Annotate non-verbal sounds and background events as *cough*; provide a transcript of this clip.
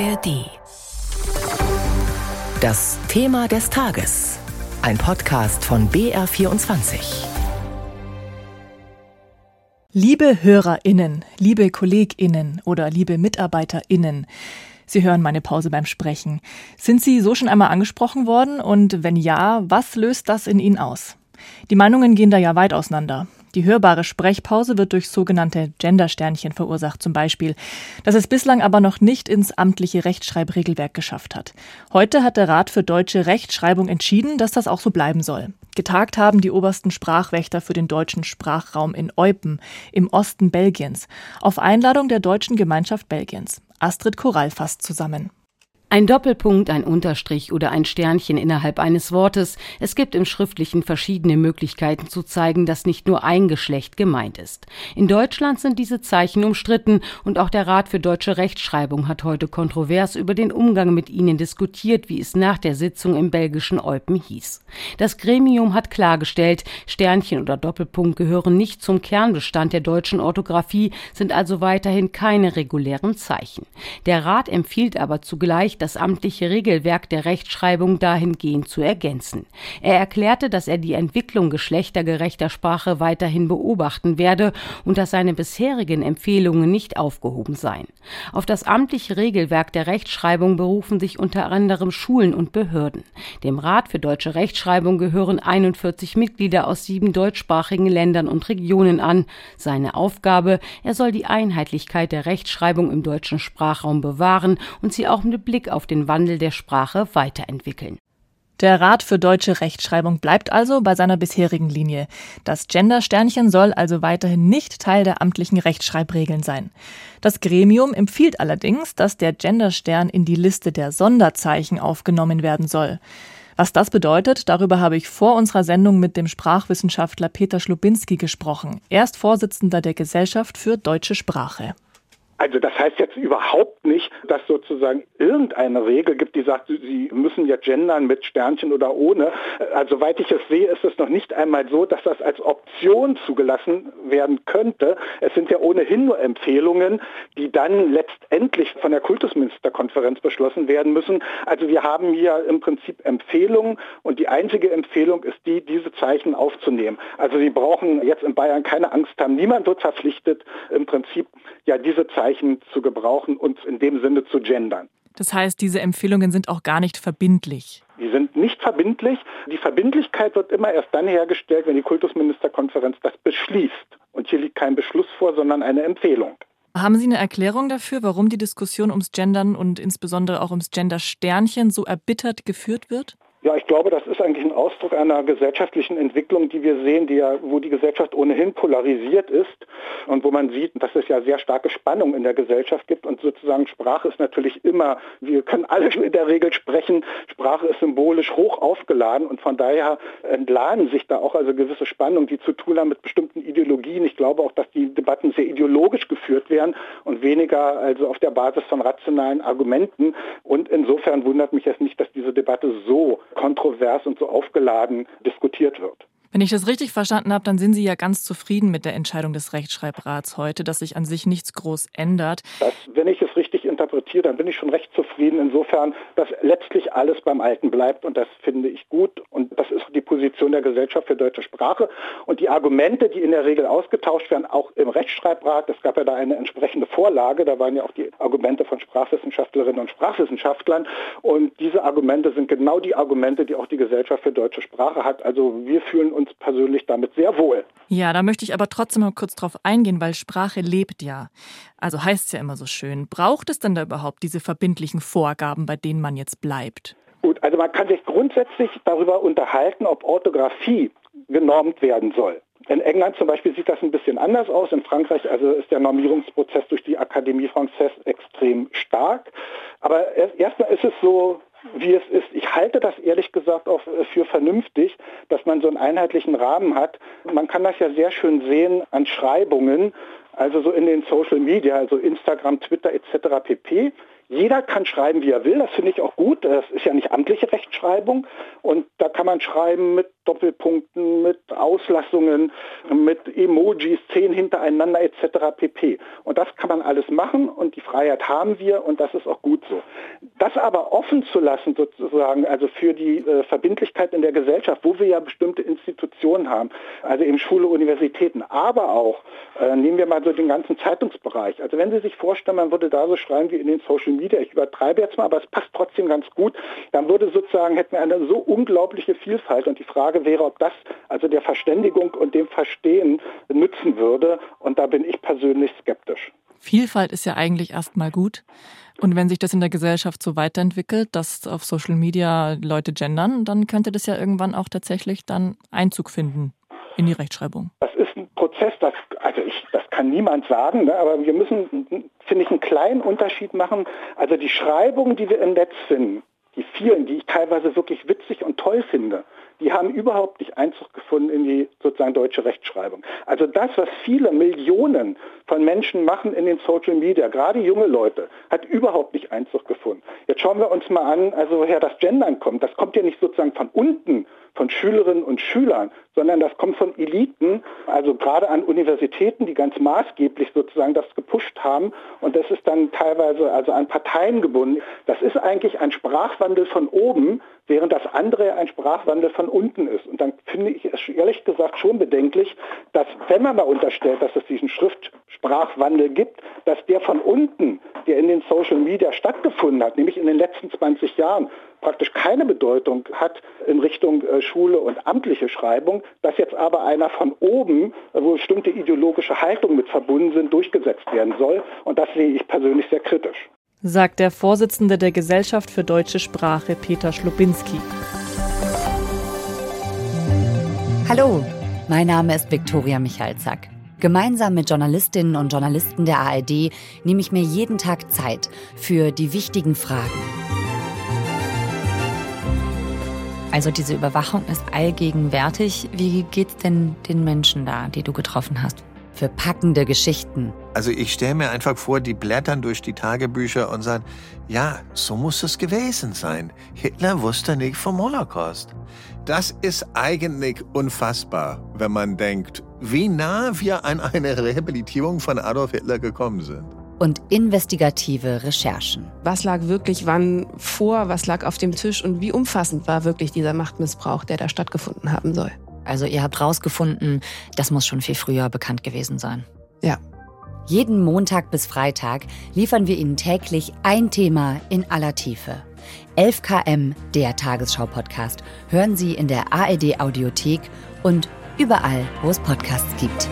ARD. Das Thema des Tages. Ein Podcast von BR24. Liebe Hörerinnen, liebe Kolleginnen oder liebe Mitarbeiterinnen, Sie hören meine Pause beim Sprechen. Sind Sie so schon einmal angesprochen worden? Und wenn ja, was löst das in Ihnen aus? Die Meinungen gehen da ja weit auseinander. Die hörbare Sprechpause wird durch sogenannte Gendersternchen verursacht zum Beispiel, das es bislang aber noch nicht ins amtliche Rechtschreibregelwerk geschafft hat. Heute hat der Rat für deutsche Rechtschreibung entschieden, dass das auch so bleiben soll. Getagt haben die obersten Sprachwächter für den deutschen Sprachraum in Eupen im Osten Belgiens auf Einladung der Deutschen Gemeinschaft Belgiens. Astrid Korall fasst zusammen. Ein Doppelpunkt, ein Unterstrich oder ein Sternchen innerhalb eines Wortes. Es gibt im Schriftlichen verschiedene Möglichkeiten zu zeigen, dass nicht nur ein Geschlecht gemeint ist. In Deutschland sind diese Zeichen umstritten und auch der Rat für deutsche Rechtschreibung hat heute kontrovers über den Umgang mit ihnen diskutiert, wie es nach der Sitzung im belgischen Eupen hieß. Das Gremium hat klargestellt, Sternchen oder Doppelpunkt gehören nicht zum Kernbestand der deutschen Orthographie, sind also weiterhin keine regulären Zeichen. Der Rat empfiehlt aber zugleich, das amtliche Regelwerk der Rechtschreibung dahingehend zu ergänzen. Er erklärte, dass er die Entwicklung geschlechtergerechter Sprache weiterhin beobachten werde und dass seine bisherigen Empfehlungen nicht aufgehoben seien. Auf das amtliche Regelwerk der Rechtschreibung berufen sich unter anderem Schulen und Behörden. Dem Rat für deutsche Rechtschreibung gehören 41 Mitglieder aus sieben deutschsprachigen Ländern und Regionen an. Seine Aufgabe, er soll die Einheitlichkeit der Rechtschreibung im deutschen Sprachraum bewahren und sie auch mit Blick auf den Wandel der Sprache weiterentwickeln. Der Rat für deutsche Rechtschreibung bleibt also bei seiner bisherigen Linie. Das Gender-Sternchen soll also weiterhin nicht Teil der amtlichen Rechtschreibregeln sein. Das Gremium empfiehlt allerdings, dass der Gender-Stern in die Liste der Sonderzeichen aufgenommen werden soll. Was das bedeutet, darüber habe ich vor unserer Sendung mit dem Sprachwissenschaftler Peter Schlubinski gesprochen. Er ist Vorsitzender der Gesellschaft für deutsche Sprache. Also das heißt jetzt überhaupt nicht, dass sozusagen irgendeine Regel gibt, die sagt, Sie müssen ja gendern mit Sternchen oder ohne. Also soweit ich es sehe, ist es noch nicht einmal so, dass das als Option zugelassen werden könnte. Es sind ja ohnehin nur Empfehlungen, die dann letztendlich von der Kultusministerkonferenz beschlossen werden müssen. Also wir haben hier im Prinzip Empfehlungen und die einzige Empfehlung ist die, diese Zeichen aufzunehmen. Also Sie brauchen jetzt in Bayern keine Angst haben. Niemand wird verpflichtet, im Prinzip ja diese Zeichen Zeichen zu gebrauchen und in dem Sinne zu gendern. Das heißt, diese Empfehlungen sind auch gar nicht verbindlich. Die sind nicht verbindlich. Die Verbindlichkeit wird immer erst dann hergestellt, wenn die Kultusministerkonferenz das beschließt. Und hier liegt kein Beschluss vor, sondern eine Empfehlung. Haben Sie eine Erklärung dafür, warum die Diskussion ums Gendern und insbesondere auch ums Gender-Sternchen so erbittert geführt wird? Ja, ich glaube, das ist eigentlich ein Ausdruck einer gesellschaftlichen Entwicklung, die wir sehen, die ja, wo die Gesellschaft ohnehin polarisiert ist und wo man sieht, dass es ja sehr starke Spannung in der Gesellschaft gibt und sozusagen Sprache ist natürlich immer, wir können alle *laughs* in der Regel sprechen, Sprache ist symbolisch hoch aufgeladen und von daher entladen sich da auch also gewisse Spannungen, die zu tun haben mit bestimmten Ideologien. Ich glaube auch, dass die Debatten sehr ideologisch geführt werden und weniger also auf der Basis von rationalen Argumenten und insofern wundert mich es nicht, dass diese Debatte so kontrovers und so aufgeladen diskutiert wird. Wenn ich das richtig verstanden habe, dann sind Sie ja ganz zufrieden mit der Entscheidung des Rechtschreibrats heute, dass sich an sich nichts groß ändert. Das, wenn ich es richtig interpretiere, dann bin ich schon recht zufrieden. Insofern, dass letztlich alles beim Alten bleibt und das finde ich gut. Und das ist die Position der Gesellschaft für deutsche Sprache. Und die Argumente, die in der Regel ausgetauscht werden, auch im Rechtschreibrat, es gab ja da eine entsprechende Vorlage, da waren ja auch die Argumente von Sprachwissenschaftlerinnen und Sprachwissenschaftlern. Und diese Argumente sind genau die Argumente, die auch die Gesellschaft für deutsche Sprache hat. Also wir fühlen uns persönlich damit sehr wohl. Ja, da möchte ich aber trotzdem mal kurz drauf eingehen, weil Sprache lebt ja. Also heißt es ja immer so schön. Braucht es denn da überhaupt diese verbindlichen Vorgaben, bei denen man jetzt bleibt? Gut, also man kann sich grundsätzlich darüber unterhalten, ob Orthographie genormt werden soll. In England zum Beispiel sieht das ein bisschen anders aus. In Frankreich also ist der Normierungsprozess durch die Akademie Française extrem stark. Aber erstmal ist es so, wie es ist. Ich halte das ehrlich gesagt auch für vernünftig, dass man so einen einheitlichen Rahmen hat. Man kann das ja sehr schön sehen an Schreibungen, also so in den Social Media, also Instagram, Twitter etc. pp. Jeder kann schreiben, wie er will. Das finde ich auch gut. Das ist ja nicht amtliche Rechtschreibung. Und da kann man schreiben mit Doppelpunkten, mit Auslassungen, mit Emojis, zehn hintereinander etc. pp. Und das kann man alles machen und die Freiheit haben wir und das ist auch gut so. Das aber offen zu lassen sozusagen, also für die äh, Verbindlichkeit in der Gesellschaft, wo wir ja bestimmte Institutionen haben, also eben Schule, Universitäten, aber auch, äh, nehmen wir mal so den ganzen Zeitungsbereich. Also wenn Sie sich vorstellen, man würde da so schreiben wie in den Social Media, ich übertreibe jetzt mal, aber es passt trotzdem ganz gut, dann würde sozusagen, hätten wir eine so unglaubliche Vielfalt und die Frage wäre, ob das also der Verständigung und dem Verstehen nützen würde und da bin ich persönlich skeptisch. Vielfalt ist ja eigentlich erstmal gut. Und wenn sich das in der Gesellschaft so weiterentwickelt, dass auf Social Media Leute gendern, dann könnte das ja irgendwann auch tatsächlich dann Einzug finden in die Rechtschreibung. Das ist ein Prozess, das, also ich, das kann niemand sagen, ne, aber wir müssen, finde ich, einen kleinen Unterschied machen. Also die Schreibungen, die wir im Netz finden, die vielen, die ich teilweise wirklich witzig und toll finde, die haben überhaupt nicht Einzug gefunden in die sozusagen deutsche Rechtschreibung. Also das, was viele Millionen von Menschen machen in den Social Media, gerade junge Leute, hat überhaupt nicht Einzug gefunden. Jetzt schauen wir uns mal an, also woher das Gendern kommt. Das kommt ja nicht sozusagen von unten, von Schülerinnen und Schülern, sondern das kommt von Eliten, also gerade an Universitäten, die ganz maßgeblich sozusagen das gepusht haben. Und das ist dann teilweise also an Parteien gebunden. Das ist eigentlich ein Sprachwandel von oben, während das andere ein Sprachwandel von unten ist. Und dann finde ich es ehrlich gesagt schon bedenklich, dass wenn man mal unterstellt, dass es diesen Schriftsprachwandel gibt, dass der von unten, der in den Social Media stattgefunden hat, nämlich in den letzten 20 Jahren, praktisch keine Bedeutung hat in Richtung äh, Schule und amtliche Schreibung, dass jetzt aber einer von oben, wo bestimmte ideologische Haltungen mit verbunden sind, durchgesetzt werden soll. Und das sehe ich persönlich sehr kritisch sagt der Vorsitzende der Gesellschaft für deutsche Sprache Peter Schlupinski. Hallo, mein Name ist Viktoria Michalzack. Gemeinsam mit Journalistinnen und Journalisten der ARD nehme ich mir jeden Tag Zeit für die wichtigen Fragen. Also diese Überwachung ist allgegenwärtig. Wie geht's denn den Menschen da, die du getroffen hast? für packende Geschichten. Also ich stelle mir einfach vor, die blättern durch die Tagebücher und sagen, ja, so muss es gewesen sein. Hitler wusste nicht vom Holocaust. Das ist eigentlich unfassbar, wenn man denkt, wie nah wir an eine Rehabilitierung von Adolf Hitler gekommen sind und investigative Recherchen. Was lag wirklich wann vor, was lag auf dem Tisch und wie umfassend war wirklich dieser Machtmissbrauch, der da stattgefunden haben soll? Also ihr habt rausgefunden, das muss schon viel früher bekannt gewesen sein. Ja. Jeden Montag bis Freitag liefern wir Ihnen täglich ein Thema in aller Tiefe. 11 km, der Tagesschau-Podcast, hören Sie in der ARD Audiothek und überall, wo es Podcasts gibt.